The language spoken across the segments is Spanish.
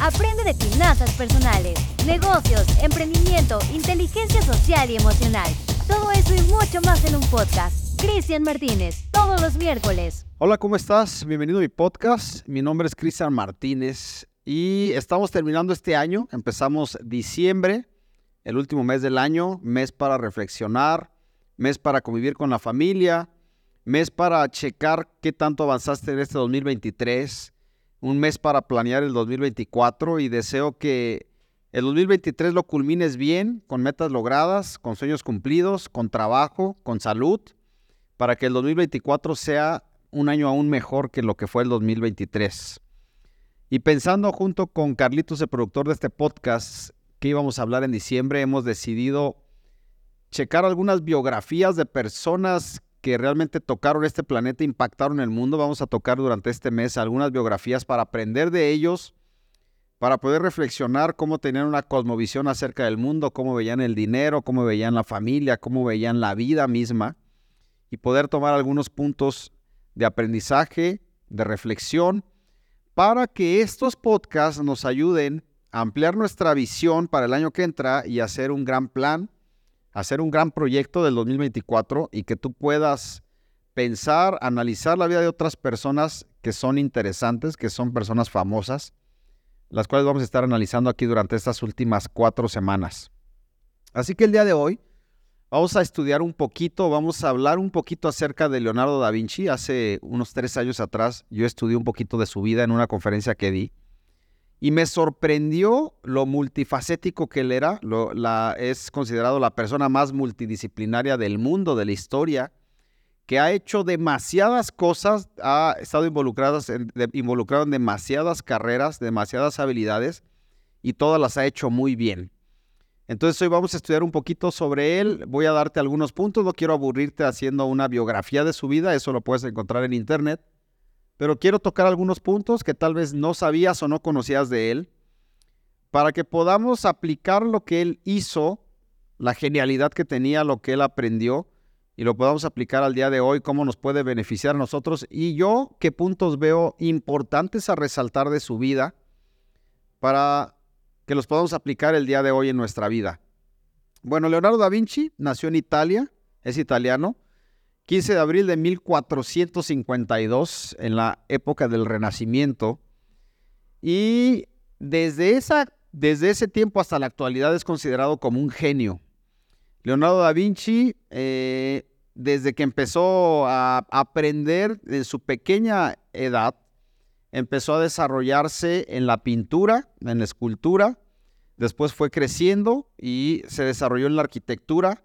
Aprende de finanzas personales, negocios, emprendimiento, inteligencia social y emocional. Todo eso y mucho más en un podcast. Cristian Martínez, todos los miércoles. Hola, ¿cómo estás? Bienvenido a mi podcast. Mi nombre es Cristian Martínez y estamos terminando este año. Empezamos diciembre, el último mes del año, mes para reflexionar, mes para convivir con la familia, mes para checar qué tanto avanzaste en este 2023 un mes para planear el 2024 y deseo que el 2023 lo culmines bien, con metas logradas, con sueños cumplidos, con trabajo, con salud, para que el 2024 sea un año aún mejor que lo que fue el 2023. Y pensando junto con Carlitos, el productor de este podcast, que íbamos a hablar en diciembre, hemos decidido checar algunas biografías de personas que realmente tocaron este planeta, impactaron el mundo. Vamos a tocar durante este mes algunas biografías para aprender de ellos, para poder reflexionar cómo tenían una cosmovisión acerca del mundo, cómo veían el dinero, cómo veían la familia, cómo veían la vida misma y poder tomar algunos puntos de aprendizaje, de reflexión, para que estos podcasts nos ayuden a ampliar nuestra visión para el año que entra y hacer un gran plan hacer un gran proyecto del 2024 y que tú puedas pensar, analizar la vida de otras personas que son interesantes, que son personas famosas, las cuales vamos a estar analizando aquí durante estas últimas cuatro semanas. Así que el día de hoy vamos a estudiar un poquito, vamos a hablar un poquito acerca de Leonardo da Vinci. Hace unos tres años atrás yo estudié un poquito de su vida en una conferencia que di. Y me sorprendió lo multifacético que él era. la, es considerado la persona más multidisciplinaria del mundo, de la historia, que ha hecho demasiadas cosas, ha estado involucradas involucrado en demasiadas carreras, demasiadas habilidades, y todas las ha hecho muy bien. Entonces hoy vamos a estudiar un poquito sobre él. Voy a darte algunos puntos. No quiero aburrirte haciendo una biografía de su vida. Eso lo puedes encontrar en internet pero quiero tocar algunos puntos que tal vez no sabías o no conocías de él, para que podamos aplicar lo que él hizo, la genialidad que tenía, lo que él aprendió, y lo podamos aplicar al día de hoy, cómo nos puede beneficiar a nosotros, y yo qué puntos veo importantes a resaltar de su vida para que los podamos aplicar el día de hoy en nuestra vida. Bueno, Leonardo da Vinci nació en Italia, es italiano, 15 de abril de 1452, en la época del Renacimiento. Y desde, esa, desde ese tiempo hasta la actualidad es considerado como un genio. Leonardo da Vinci, eh, desde que empezó a aprender en su pequeña edad, empezó a desarrollarse en la pintura, en la escultura, después fue creciendo y se desarrolló en la arquitectura,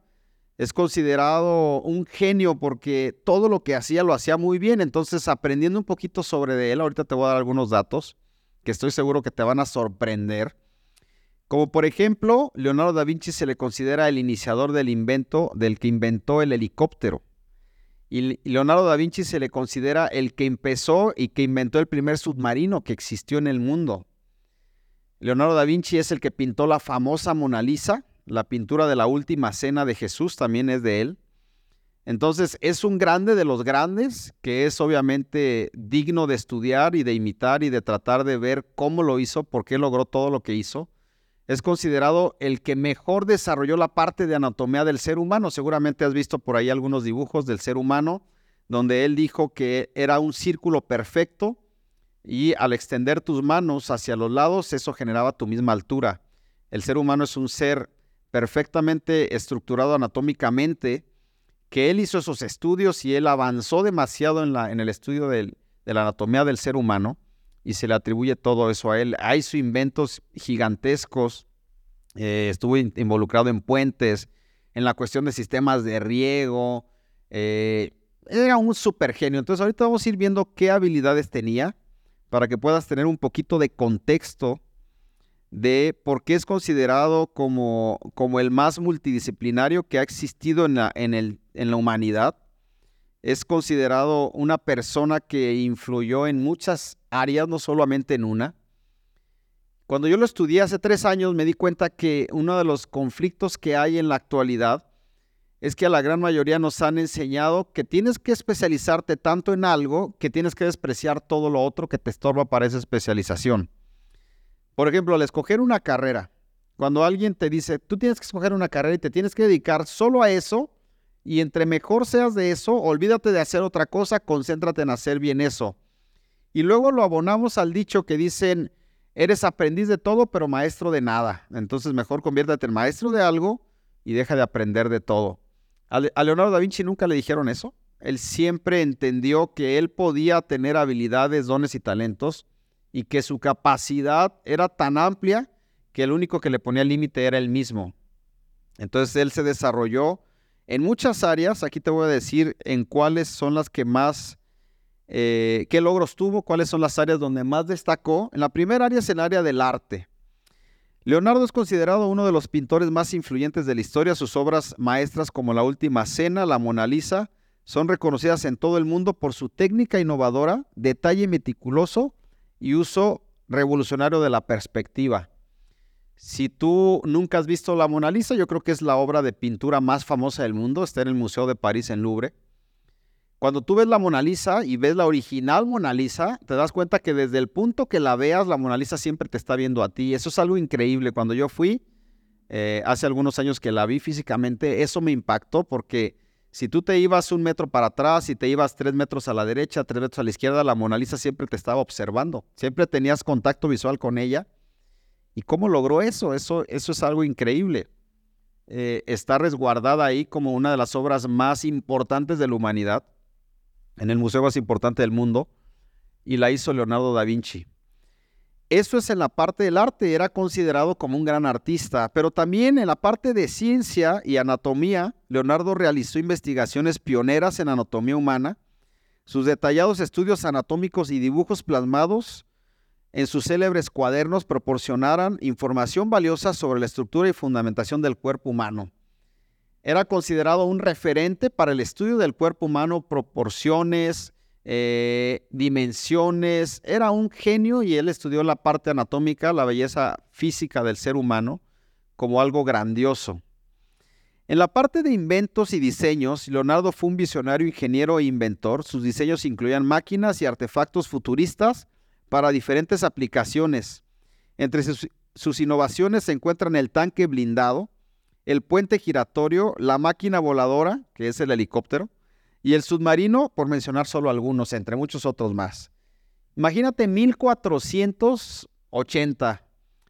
es considerado un genio porque todo lo que hacía lo hacía muy bien. Entonces, aprendiendo un poquito sobre él, ahorita te voy a dar algunos datos que estoy seguro que te van a sorprender. Como por ejemplo, Leonardo da Vinci se le considera el iniciador del invento, del que inventó el helicóptero. Y Leonardo da Vinci se le considera el que empezó y que inventó el primer submarino que existió en el mundo. Leonardo da Vinci es el que pintó la famosa Mona Lisa, la pintura de la última cena de Jesús también es de él. Entonces es un grande de los grandes que es obviamente digno de estudiar y de imitar y de tratar de ver cómo lo hizo, por qué logró todo lo que hizo. Es considerado el que mejor desarrolló la parte de anatomía del ser humano. Seguramente has visto por ahí algunos dibujos del ser humano donde él dijo que era un círculo perfecto y al extender tus manos hacia los lados eso generaba tu misma altura. El ser humano es un ser perfectamente estructurado anatómicamente, que él hizo esos estudios y él avanzó demasiado en, la, en el estudio de la anatomía del ser humano y se le atribuye todo eso a él. Hizo inventos gigantescos, eh, estuvo involucrado en puentes, en la cuestión de sistemas de riego, eh, era un super genio. Entonces ahorita vamos a ir viendo qué habilidades tenía para que puedas tener un poquito de contexto de por qué es considerado como, como el más multidisciplinario que ha existido en la, en, el, en la humanidad. Es considerado una persona que influyó en muchas áreas, no solamente en una. Cuando yo lo estudié hace tres años me di cuenta que uno de los conflictos que hay en la actualidad es que a la gran mayoría nos han enseñado que tienes que especializarte tanto en algo que tienes que despreciar todo lo otro que te estorba para esa especialización. Por ejemplo, al escoger una carrera, cuando alguien te dice, tú tienes que escoger una carrera y te tienes que dedicar solo a eso, y entre mejor seas de eso, olvídate de hacer otra cosa, concéntrate en hacer bien eso. Y luego lo abonamos al dicho que dicen, eres aprendiz de todo, pero maestro de nada. Entonces mejor conviértate en maestro de algo y deja de aprender de todo. A Leonardo da Vinci nunca le dijeron eso. Él siempre entendió que él podía tener habilidades, dones y talentos y que su capacidad era tan amplia que el único que le ponía límite era él mismo. Entonces él se desarrolló en muchas áreas. Aquí te voy a decir en cuáles son las que más, eh, qué logros tuvo, cuáles son las áreas donde más destacó. En la primera área es el área del arte. Leonardo es considerado uno de los pintores más influyentes de la historia. Sus obras maestras como La Última Cena, La Mona Lisa, son reconocidas en todo el mundo por su técnica innovadora, detalle meticuloso y uso revolucionario de la perspectiva. Si tú nunca has visto la Mona Lisa, yo creo que es la obra de pintura más famosa del mundo, está en el Museo de París en Louvre. Cuando tú ves la Mona Lisa y ves la original Mona Lisa, te das cuenta que desde el punto que la veas, la Mona Lisa siempre te está viendo a ti. Eso es algo increíble. Cuando yo fui, eh, hace algunos años que la vi físicamente, eso me impactó porque si tú te ibas un metro para atrás y te ibas tres metros a la derecha, tres metros a la izquierda, la Mona Lisa siempre te estaba observando. Siempre tenías contacto visual con ella. ¿Y cómo logró eso? Eso, eso es algo increíble. Eh, está resguardada ahí como una de las obras más importantes de la humanidad en el museo más importante del mundo y la hizo Leonardo da Vinci. Eso es en la parte del arte, era considerado como un gran artista, pero también en la parte de ciencia y anatomía, Leonardo realizó investigaciones pioneras en anatomía humana. Sus detallados estudios anatómicos y dibujos plasmados en sus célebres cuadernos proporcionaran información valiosa sobre la estructura y fundamentación del cuerpo humano. Era considerado un referente para el estudio del cuerpo humano, proporciones, eh, dimensiones. Era un genio y él estudió la parte anatómica, la belleza física del ser humano, como algo grandioso. En la parte de inventos y diseños, Leonardo fue un visionario ingeniero e inventor. Sus diseños incluían máquinas y artefactos futuristas para diferentes aplicaciones. Entre sus, sus innovaciones se encuentran el tanque blindado, el puente giratorio, la máquina voladora, que es el helicóptero, y el submarino, por mencionar solo algunos, entre muchos otros más. Imagínate 1480.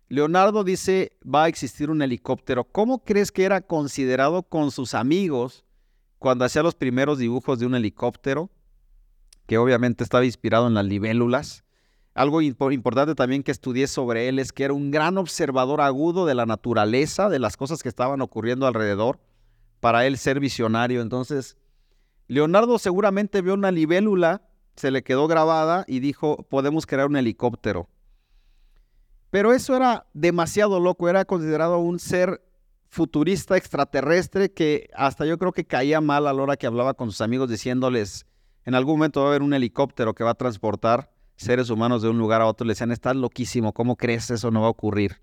Leonardo dice, va a existir un helicóptero. ¿Cómo crees que era considerado con sus amigos cuando hacía los primeros dibujos de un helicóptero? Que obviamente estaba inspirado en las libélulas. Algo importante también que estudié sobre él es que era un gran observador agudo de la naturaleza, de las cosas que estaban ocurriendo alrededor, para él ser visionario. Entonces, Leonardo seguramente vio una libélula, se le quedó grabada y dijo, podemos crear un helicóptero. Pero eso era demasiado loco, era considerado un ser futurista extraterrestre que hasta yo creo que caía mal a la hora que hablaba con sus amigos diciéndoles, en algún momento va a haber un helicóptero que va a transportar seres humanos de un lugar a otro. Le decían, estás loquísimo, ¿cómo crees eso no va a ocurrir?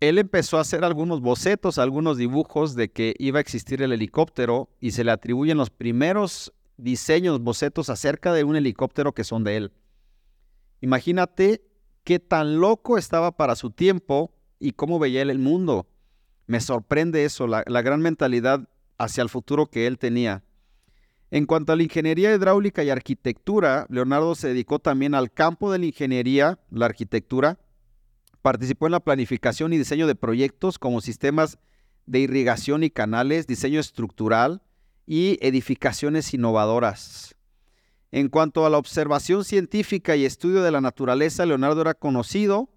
Él empezó a hacer algunos bocetos, algunos dibujos de que iba a existir el helicóptero y se le atribuyen los primeros diseños, bocetos acerca de un helicóptero que son de él. Imagínate qué tan loco estaba para su tiempo y cómo veía él el mundo. Me sorprende eso, la, la gran mentalidad hacia el futuro que él tenía. En cuanto a la ingeniería hidráulica y arquitectura, Leonardo se dedicó también al campo de la ingeniería, la arquitectura. Participó en la planificación y diseño de proyectos como sistemas de irrigación y canales, diseño estructural y edificaciones innovadoras. En cuanto a la observación científica y estudio de la naturaleza, Leonardo era conocido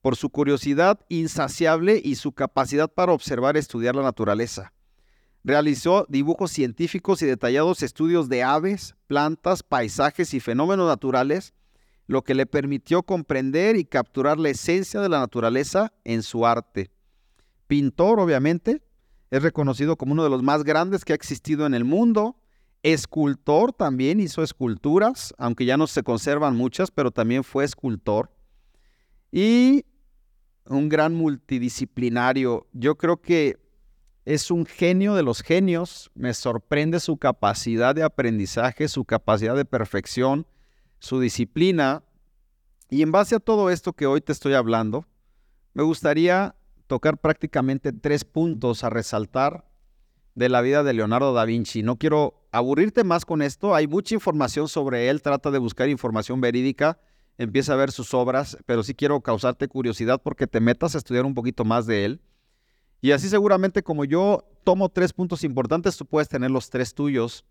por su curiosidad insaciable y su capacidad para observar y estudiar la naturaleza. Realizó dibujos científicos y detallados estudios de aves, plantas, paisajes y fenómenos naturales, lo que le permitió comprender y capturar la esencia de la naturaleza en su arte. Pintor, obviamente, es reconocido como uno de los más grandes que ha existido en el mundo. Escultor también hizo esculturas, aunque ya no se conservan muchas, pero también fue escultor. Y un gran multidisciplinario. Yo creo que es un genio de los genios. Me sorprende su capacidad de aprendizaje, su capacidad de perfección, su disciplina. Y en base a todo esto que hoy te estoy hablando, me gustaría tocar prácticamente tres puntos a resaltar de la vida de Leonardo da Vinci. No quiero aburrirte más con esto, hay mucha información sobre él, trata de buscar información verídica, empieza a ver sus obras, pero sí quiero causarte curiosidad porque te metas a estudiar un poquito más de él. Y así seguramente como yo tomo tres puntos importantes, tú puedes tener los tres tuyos,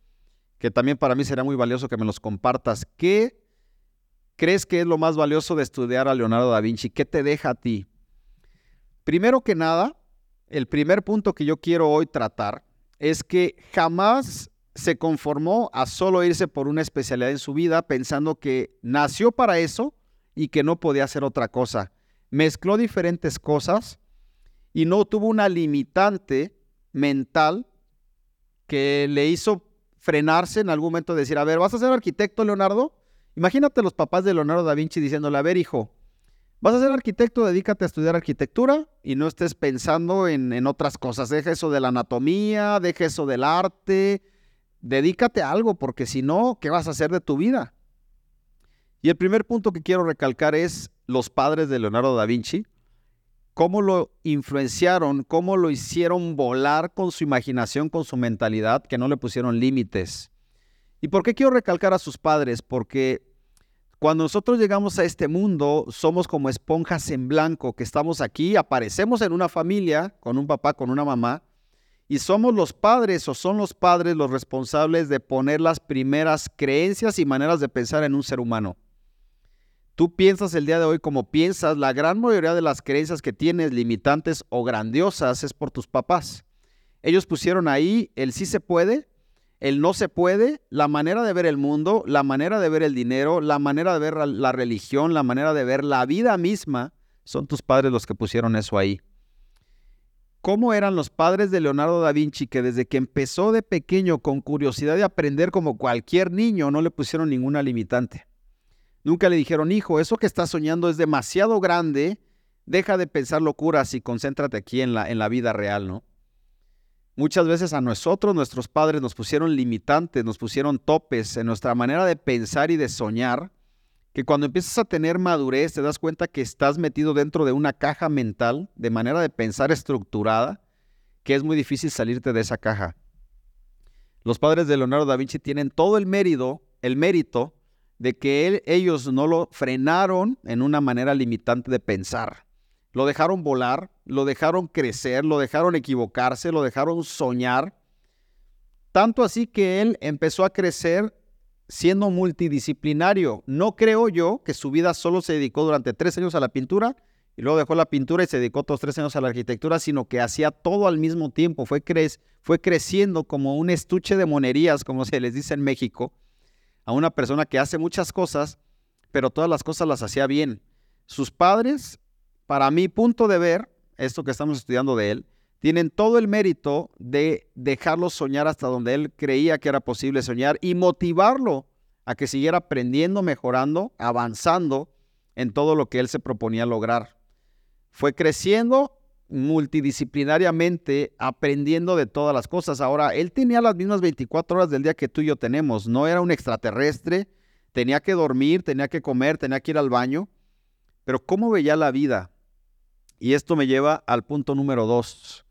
que también para mí será muy valioso que me los compartas. ¿Qué crees que es lo más valioso de estudiar a Leonardo da Vinci? ¿Qué te deja a ti? Primero que nada, el primer punto que yo quiero hoy tratar es que jamás se conformó a solo irse por una especialidad en su vida pensando que nació para eso y que no podía hacer otra cosa. Mezcló diferentes cosas y no tuvo una limitante mental que le hizo frenarse en algún momento, decir, a ver, ¿vas a ser arquitecto, Leonardo? Imagínate los papás de Leonardo da Vinci diciéndole, a ver, hijo, Vas a ser arquitecto, dedícate a estudiar arquitectura y no estés pensando en, otras cosas. Deja eso de la anatomía, deja eso del arte, dedícate a algo, porque si no, ¿qué vas a hacer de tu vida? Y el primer punto que quiero recalcar es los padres de Leonardo da Vinci, cómo lo influenciaron, cómo lo hicieron volar con su imaginación, con su mentalidad, que no le pusieron límites. ¿Y por qué quiero recalcar a sus padres? Porque cuando nosotros llegamos a este mundo, somos como esponjas en blanco, que estamos aquí, aparecemos en una familia, con un papá, con una mamá, y somos los padres o son los padres los responsables de poner las primeras creencias y maneras de pensar en un ser humano. Tú piensas el día de hoy como piensas, la gran mayoría de las creencias que tienes, limitantes o grandiosas, es por tus papás. Ellos pusieron ahí el sí se puede, el no se puede, la manera de ver el mundo, la manera de ver el dinero, la manera de ver la religión, la manera de ver la vida misma, son tus padres los que pusieron eso ahí. ¿Cómo eran los padres de Leonardo da Vinci que desde que empezó de pequeño con curiosidad de aprender como cualquier niño no le pusieron ninguna limitante? Nunca le dijeron, hijo, eso que estás soñando es demasiado grande, deja de pensar locuras y concéntrate aquí en la, en la vida real, ¿no? Muchas veces a nosotros, nuestros padres nos pusieron limitantes, nos pusieron topes en nuestra manera de pensar y de soñar, que cuando empiezas a tener madurez te das cuenta que estás metido dentro de una caja mental, de manera de pensar estructurada, que es muy difícil salirte de esa caja. Los padres de Leonardo da Vinci tienen todo el mérito, el mérito de que ellos no lo frenaron en una manera limitante de pensar. Lo dejaron volar, lo dejaron crecer, lo dejaron equivocarse, lo dejaron soñar. Tanto así que él empezó a crecer siendo multidisciplinario. No creo yo que su vida solo se dedicó durante tres años a la pintura y luego dejó la pintura y se dedicó otros tres años a la arquitectura, sino que hacía todo al mismo tiempo. Fue, fue creciendo como un estuche de monerías, como se les dice en México, a una persona que hace muchas cosas, pero todas las cosas las hacía bien. Sus padres para mi punto de ver, esto que estamos estudiando de él, tienen todo el mérito de dejarlo soñar hasta donde él creía que era posible soñar y motivarlo a que siguiera aprendiendo, mejorando, avanzando en todo lo que él se proponía lograr. Fue creciendo multidisciplinariamente, aprendiendo de todas las cosas. Ahora, él tenía las mismas 24 horas del día que tú y yo tenemos. No era un extraterrestre, tenía que dormir, tenía que comer, tenía que ir al baño. Pero ¿cómo veía la vida? Y esto me lleva al punto número dos.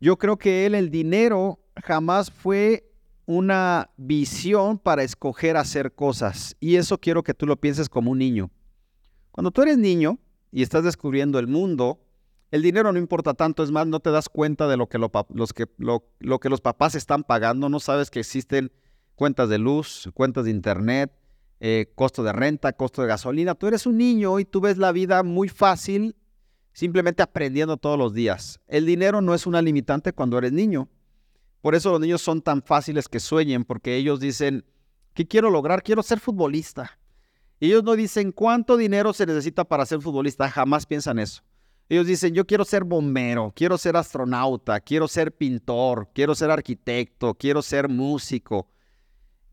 Yo creo que él, el dinero, jamás fue una visión para escoger hacer cosas. Y eso quiero que tú lo pienses como un niño. Cuando tú eres niño y estás descubriendo el mundo, el dinero no importa tanto, es más, no te das cuenta de lo que, los, papás están pagando, no sabes que existen cuentas de luz, cuentas de internet, eh, costo de renta, costo de gasolina. Tú eres un niño y tú ves la vida muy fácil simplemente aprendiendo todos los días. El dinero no es una limitante cuando eres niño. Por eso los niños son tan fáciles que sueñen, porque ellos dicen, ¿qué quiero lograr? Quiero ser futbolista. Ellos no dicen cuánto dinero se necesita para ser futbolista, jamás piensan eso. Ellos dicen, yo quiero ser bombero, quiero ser astronauta, quiero ser pintor, quiero ser arquitecto, quiero ser músico.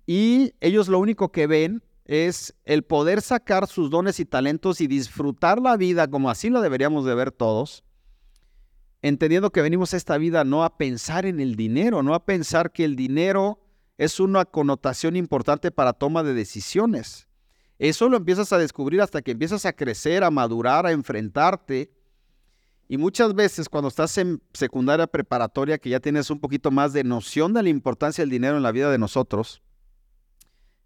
Y ellos lo único que ven es el poder sacar sus dones y talentos y disfrutar la vida como así lo deberíamos de ver todos, entendiendo que venimos a esta vida no a pensar en el dinero, no a pensar que el dinero es una connotación importante para toma de decisiones. Eso lo empiezas a descubrir hasta que empiezas a crecer, a madurar, a enfrentarte. Y muchas veces cuando estás en secundaria preparatoria, que ya tienes un poquito más de noción de la importancia del dinero en la vida de nosotros,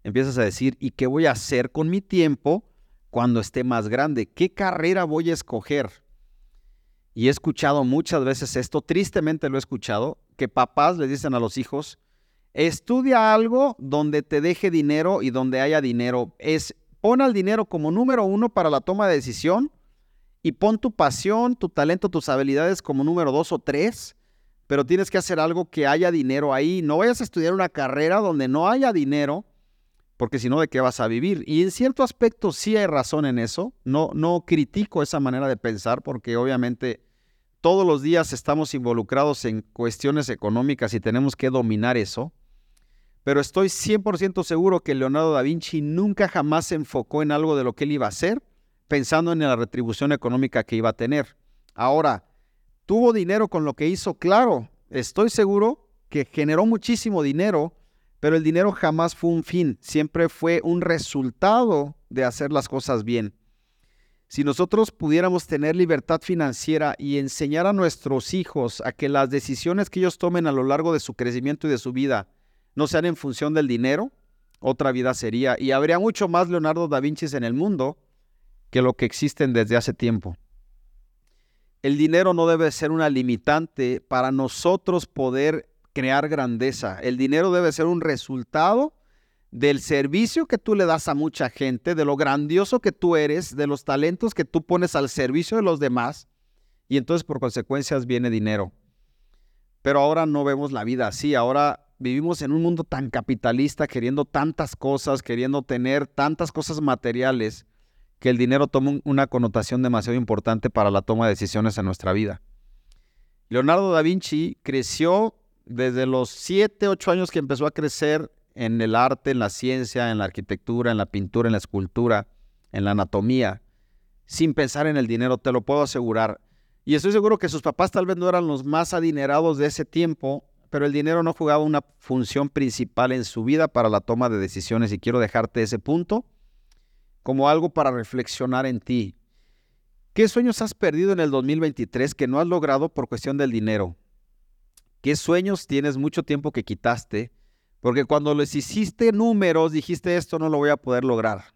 empiezas a decir, ¿y qué voy a hacer con mi tiempo cuando esté más grande? ¿Qué carrera voy a escoger? Y he escuchado muchas veces esto, tristemente lo he escuchado, que papás le dicen a los hijos, estudia algo donde te deje dinero y donde haya dinero. Es, pon al dinero como número uno para la toma de decisión y pon tu pasión, tu talento, tus habilidades como número dos o tres, pero tienes que hacer algo que haya dinero ahí. No vayas a estudiar una carrera donde no haya dinero porque si no, ¿de qué vas a vivir? Y en cierto aspecto sí hay razón en eso. No, no critico esa manera de pensar porque obviamente todos los días estamos involucrados en cuestiones económicas y tenemos que dominar eso. Pero estoy 100% seguro que Leonardo da Vinci nunca jamás se enfocó en algo de lo que él iba a hacer, pensando en la retribución económica que iba a tener. Ahora, tuvo dinero con lo que hizo, claro, estoy seguro que generó muchísimo dinero pero el dinero jamás fue un fin, siempre fue un resultado de hacer las cosas bien. Si nosotros pudiéramos tener libertad financiera y enseñar a nuestros hijos a que las decisiones que ellos tomen a lo largo de su crecimiento y de su vida no sean en función del dinero, otra vida sería. Y habría mucho más Leonardo da Vinci en el mundo que lo que existen desde hace tiempo. El dinero no debe ser una limitante para nosotros poder crear grandeza. El dinero debe ser un resultado del servicio que tú le das a mucha gente, de lo grandioso que tú eres, de los talentos que tú pones al servicio de los demás, y entonces por consecuencias viene dinero. Pero ahora no vemos la vida así, ahora vivimos en un mundo tan capitalista, queriendo tantas cosas, queriendo tener tantas cosas materiales, que el dinero toma una connotación demasiado importante para la toma de decisiones en nuestra vida. Leonardo da Vinci creció desde los 7, 8 años que empezó a crecer en el arte, en la ciencia, en la arquitectura, en la pintura, en la escultura, en la anatomía, sin pensar en el dinero, te lo puedo asegurar. Y estoy seguro que sus papás tal vez no eran los más adinerados de ese tiempo, pero el dinero no jugaba una función principal en su vida para la toma de decisiones y quiero dejarte ese punto como algo para reflexionar en ti. ¿Qué sueños has perdido en el 2023 que no has logrado por cuestión del dinero? ¿Qué sueños tienes mucho tiempo que quitaste? Porque cuando les hiciste números, dijiste esto no lo voy a poder lograr.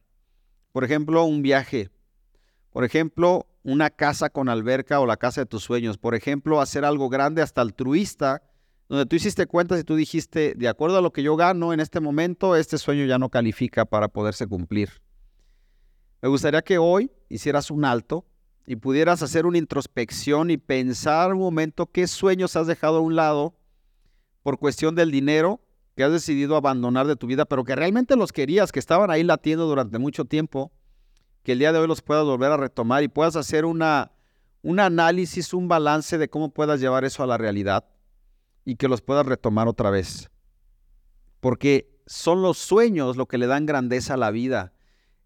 Por ejemplo, un viaje. Por ejemplo, una casa con alberca o la casa de tus sueños. Por ejemplo, hacer algo grande hasta altruista, donde tú hiciste cuentas y tú dijiste, de acuerdo a lo que yo gano en este momento, este sueño ya no califica para poderse cumplir. Me gustaría que hoy hicieras un alto y pudieras hacer una introspección y pensar un momento qué sueños has dejado a un lado por cuestión del dinero que has decidido abandonar de tu vida, pero que realmente los querías, que estaban ahí latiendo durante mucho tiempo, que el día de hoy los puedas volver a retomar y puedas hacer una, un análisis, un balance de cómo puedas llevar eso a la realidad y que los puedas retomar otra vez. Porque son los sueños lo que le dan grandeza a la vida.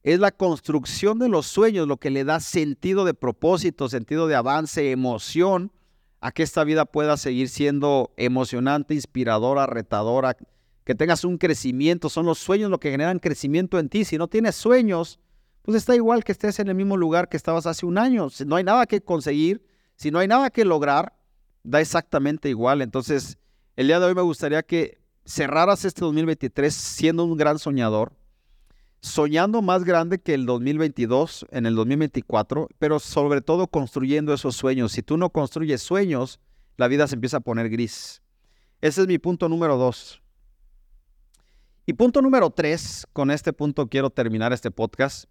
Es la construcción de los sueños lo que le da sentido de propósito, sentido de avance, emoción a que esta vida pueda seguir siendo emocionante, inspiradora, retadora, que tengas un crecimiento. Son los sueños lo que generan crecimiento en ti. Si no tienes sueños, pues está igual que estés en el mismo lugar que estabas hace un año. Si no hay nada que conseguir, si no hay nada que lograr, da exactamente igual. Entonces, el día de hoy me gustaría que cerraras este 2023 siendo un gran soñador, soñando más grande que el 2022, en el 2024, pero sobre todo construyendo esos sueños. Si tú no construyes sueños, la vida se empieza a poner gris. Ese es mi punto número dos. Y punto número tres, con este punto quiero terminar este podcast.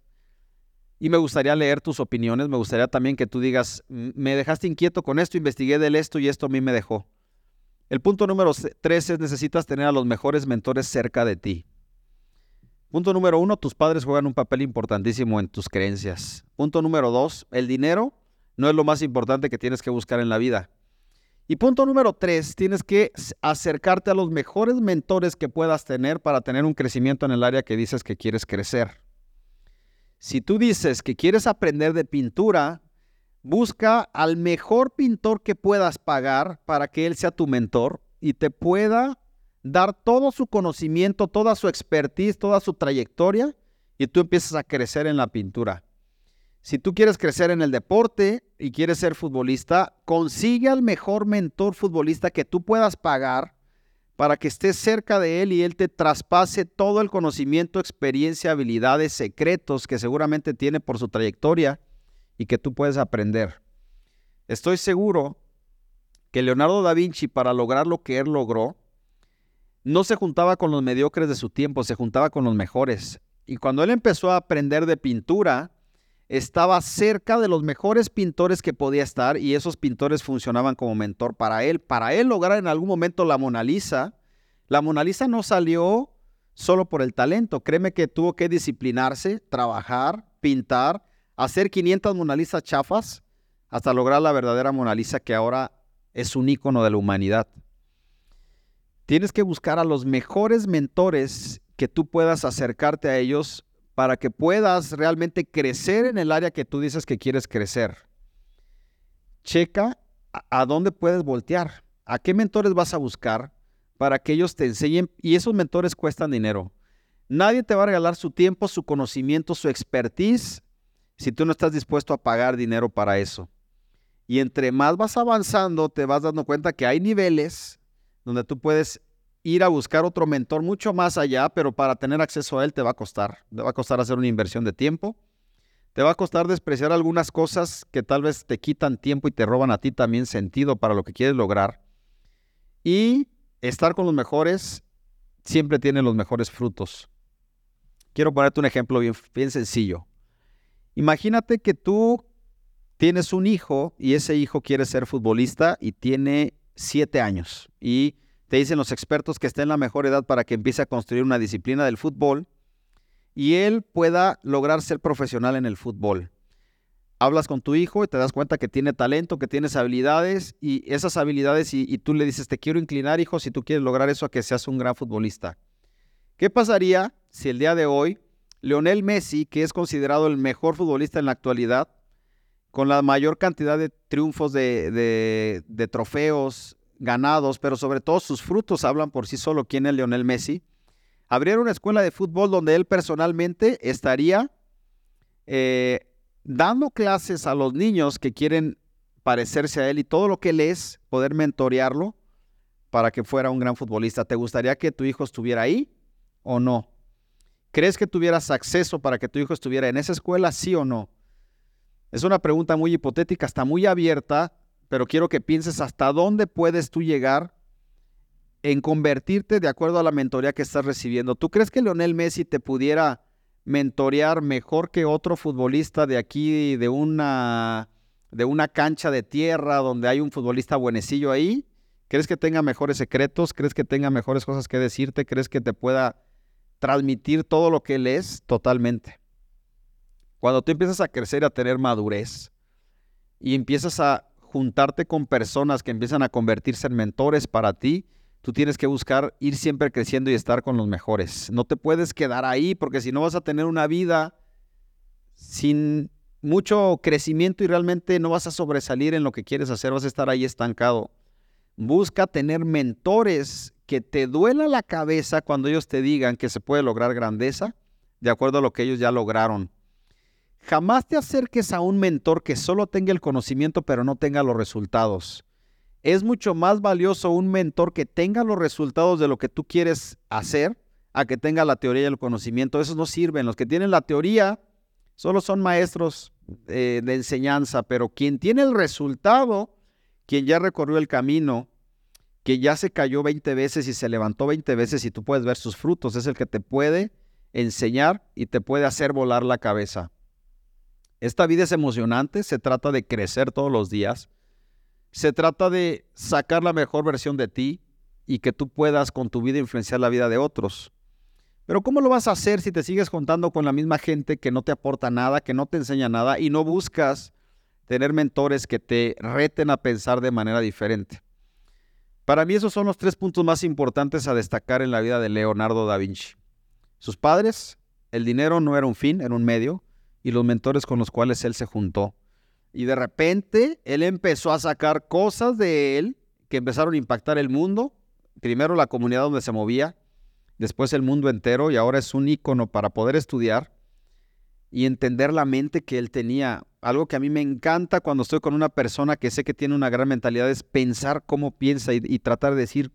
Y me gustaría leer tus opiniones, me gustaría también que tú digas, me dejaste inquieto con esto, investigué del esto y esto a mí me dejó. El punto número tres es necesitas tener a los mejores mentores cerca de ti. Punto número uno, tus padres juegan un papel importantísimo en tus creencias. Punto número dos, el dinero no es lo más importante que tienes que buscar en la vida. Y punto número tres, tienes que acercarte a los mejores mentores que puedas tener para tener un crecimiento en el área que dices que quieres crecer. Si tú dices que quieres aprender de pintura, busca al mejor pintor que puedas pagar para que él sea tu mentor y te pueda dar todo su conocimiento, toda su expertise, toda su trayectoria y tú empiezas a crecer en la pintura. Si tú quieres crecer en el deporte y quieres ser futbolista, consigue al mejor mentor futbolista que tú puedas pagar para que estés cerca de él y él te traspase todo el conocimiento, experiencia, habilidades, secretos que seguramente tiene por su trayectoria y que tú puedes aprender. Estoy seguro que Leonardo da Vinci, para lograr lo que él logró, no se juntaba con los mediocres de su tiempo, se juntaba con los mejores. Y cuando él empezó a aprender de pintura, estaba cerca de los mejores pintores que podía estar y esos pintores funcionaban como mentor para él. Para él lograr en algún momento la Mona Lisa, la Mona Lisa no salió solo por el talento. Créeme que tuvo que disciplinarse, trabajar, pintar, hacer 500 Mona Lisa chafas hasta lograr la verdadera Mona Lisa que ahora es un icono de la humanidad. Tienes que buscar a los mejores mentores que tú puedas acercarte a ellos para que puedas realmente crecer en el área que tú dices que quieres crecer. Checa a, dónde puedes voltear, a qué mentores vas a buscar para que ellos te enseñen y esos mentores cuestan dinero. Nadie te va a regalar su tiempo, su conocimiento, su expertise si tú no estás dispuesto a pagar dinero para eso. Y entre más vas avanzando, te vas dando cuenta que hay niveles donde tú puedes ir a buscar otro mentor mucho más allá, pero para tener acceso a él te va a costar. Te va a costar hacer una inversión de tiempo. Te va a costar despreciar algunas cosas que tal vez te quitan tiempo y te roban a ti también sentido para lo que quieres lograr. Y estar con los mejores siempre tiene los mejores frutos. Quiero ponerte un ejemplo bien, bien sencillo. Imagínate que tú tienes un hijo y ese hijo quiere ser futbolista y tiene siete años y te dicen los expertos que está en la mejor edad para que empiece a construir una disciplina del fútbol y él pueda lograr ser profesional en el fútbol. Hablas con tu hijo y te das cuenta que tiene talento, que tienes habilidades y esas habilidades y, y tú le dices, te quiero inclinar, hijo, si tú quieres lograr eso, a que seas un gran futbolista. ¿Qué pasaría si el día de hoy Leonel Messi, que es considerado el mejor futbolista en la actualidad, con la mayor cantidad de triunfos de, trofeos, ganados, pero sobre todo sus frutos hablan por sí solo quién es Lionel Messi. Abrieron una escuela de fútbol donde él personalmente estaría eh, dando clases a los niños que quieren parecerse a él y todo lo que él es, poder mentorearlo para que fuera un gran futbolista. ¿Te gustaría que tu hijo estuviera ahí o no? ¿Crees que tuvieras acceso para que tu hijo estuviera en esa escuela, sí o no? Es una pregunta muy hipotética, está muy abierta, pero quiero que pienses hasta dónde puedes tú llegar en convertirte de acuerdo a la mentoría que estás recibiendo. ¿Tú crees que Leonel Messi te pudiera mentorear mejor que otro futbolista de aquí, de una, de una cancha de tierra donde hay un futbolista buenecillo ahí? ¿Crees que tenga mejores secretos? ¿Crees que tenga mejores cosas que decirte? ¿Crees que te pueda transmitir todo lo que él es? Totalmente. Cuando tú empiezas a crecer, a tener madurez y empiezas a juntarte con personas que empiezan a convertirse en mentores para ti, tú tienes que buscar ir siempre creciendo y estar con los mejores. No te puedes quedar ahí porque si no vas a tener una vida sin mucho crecimiento y realmente no vas a sobresalir en lo que quieres hacer, vas a estar ahí estancado. Busca tener mentores que te duela la cabeza cuando ellos te digan que se puede lograr grandeza de acuerdo a lo que ellos ya lograron. Jamás te acerques a un mentor que solo tenga el conocimiento pero no tenga los resultados. Es mucho más valioso un mentor que tenga los resultados de lo que tú quieres hacer a que tenga la teoría y el conocimiento. Esos no sirven. Los que tienen la teoría solo son maestros eh, de enseñanza, pero quien tiene el resultado, quien ya recorrió el camino, que ya se cayó 20 veces y se levantó 20 veces y tú puedes ver sus frutos, es el que te puede enseñar y te puede hacer volar la cabeza. Esta vida es emocionante, se trata de crecer todos los días, se trata de sacar la mejor versión de ti y que tú puedas con tu vida influenciar la vida de otros. Pero ¿cómo lo vas a hacer si te sigues contando con la misma gente que no te aporta nada, que no te enseña nada y no buscas tener mentores que te reten a pensar de manera diferente? Para mí esos son los tres puntos más importantes a destacar en la vida de Leonardo da Vinci. Sus padres, el dinero no era un fin, era un medio y los mentores con los cuales él se juntó. Y de repente él empezó a sacar cosas de él que empezaron a impactar el mundo. Primero la comunidad donde se movía, después el mundo entero y ahora es un ícono para poder estudiar y entender la mente que él tenía. Algo que a mí me encanta cuando estoy con una persona que sé que tiene una gran mentalidad es pensar cómo piensa y, y tratar de decir,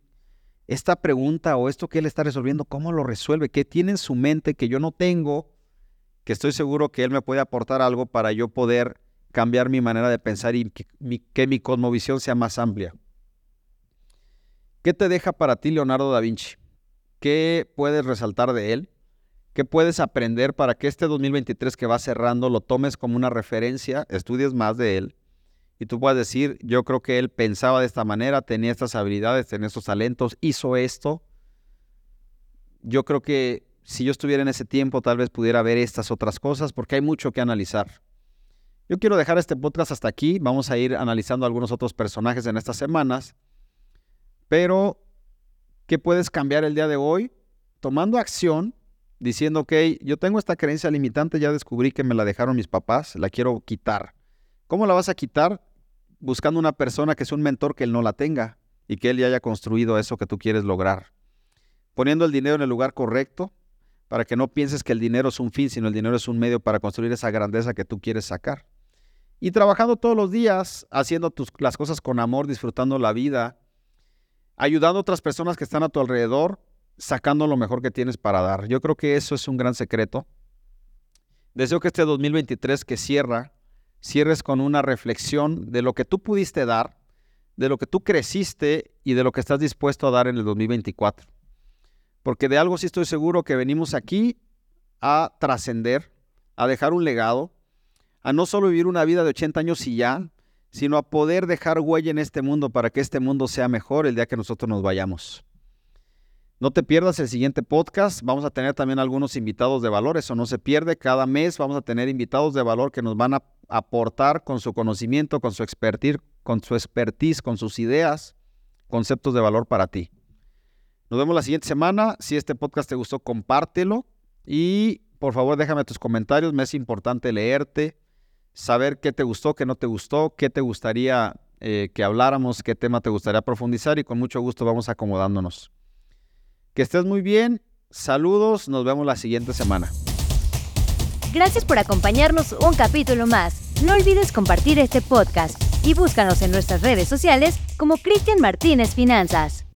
esta pregunta o esto que él está resolviendo, ¿cómo lo resuelve? ¿Qué tiene en su mente que yo no tengo? Que estoy seguro que él me puede aportar algo para yo poder cambiar mi manera de pensar y que mi, cosmovisión sea más amplia. ¿Qué te deja para ti Leonardo da Vinci? ¿Qué puedes resaltar de él? ¿Qué puedes aprender para que este 2023 que va cerrando lo tomes como una referencia, estudies más de él y tú puedas decir, yo creo que él pensaba de esta manera, tenía estas habilidades, tenía estos talentos, hizo esto. Yo creo que si yo estuviera en ese tiempo tal vez pudiera ver estas otras cosas porque hay mucho que analizar. Yo quiero dejar este podcast hasta aquí, vamos a ir analizando algunos otros personajes en estas semanas, pero ¿qué puedes cambiar el día de hoy? Tomando acción diciendo, ok, yo tengo esta creencia limitante, ya descubrí que me la dejaron mis papás, la quiero quitar. ¿Cómo la vas a quitar? Buscando una persona que es un mentor que él no la tenga y que él ya haya construido eso que tú quieres lograr. Poniendo el dinero en el lugar correcto para que no pienses que el dinero es un fin, sino el dinero es un medio para construir esa grandeza que tú quieres sacar. Y trabajando todos los días, haciendo tus, las cosas con amor, disfrutando la vida, ayudando a otras personas que están a tu alrededor sacando lo mejor que tienes para dar. Yo creo que eso es un gran secreto. Deseo que este 2023 que cierra, cierres con una reflexión de lo que tú pudiste dar, de lo que tú creciste y de lo que estás dispuesto a dar en el 2024. Porque de algo sí estoy seguro que venimos aquí a trascender, a dejar un legado, a no solo vivir una vida de 80 años y ya, sino a poder dejar huella en este mundo para que este mundo sea mejor el día que nosotros nos vayamos. No te pierdas el siguiente podcast. Vamos a tener también algunos invitados de valor. Eso no se pierde. Cada mes vamos a tener invitados de valor que nos van a aportar con su conocimiento, con su expertise, con su con sus ideas, conceptos de valor para ti. Nos vemos la siguiente semana. Si este podcast te gustó, compártelo. Y por favor, déjame tus comentarios. Me es importante leerte, saber qué te gustó, qué no te gustó, qué te gustaría eh, que habláramos, qué tema te gustaría profundizar. Y con mucho gusto vamos acomodándonos. Que estés muy bien. Saludos. Nos vemos la siguiente semana. Gracias por acompañarnos un capítulo más. No olvides compartir este podcast y búscanos en nuestras redes sociales como Cristian Martínez Finanzas.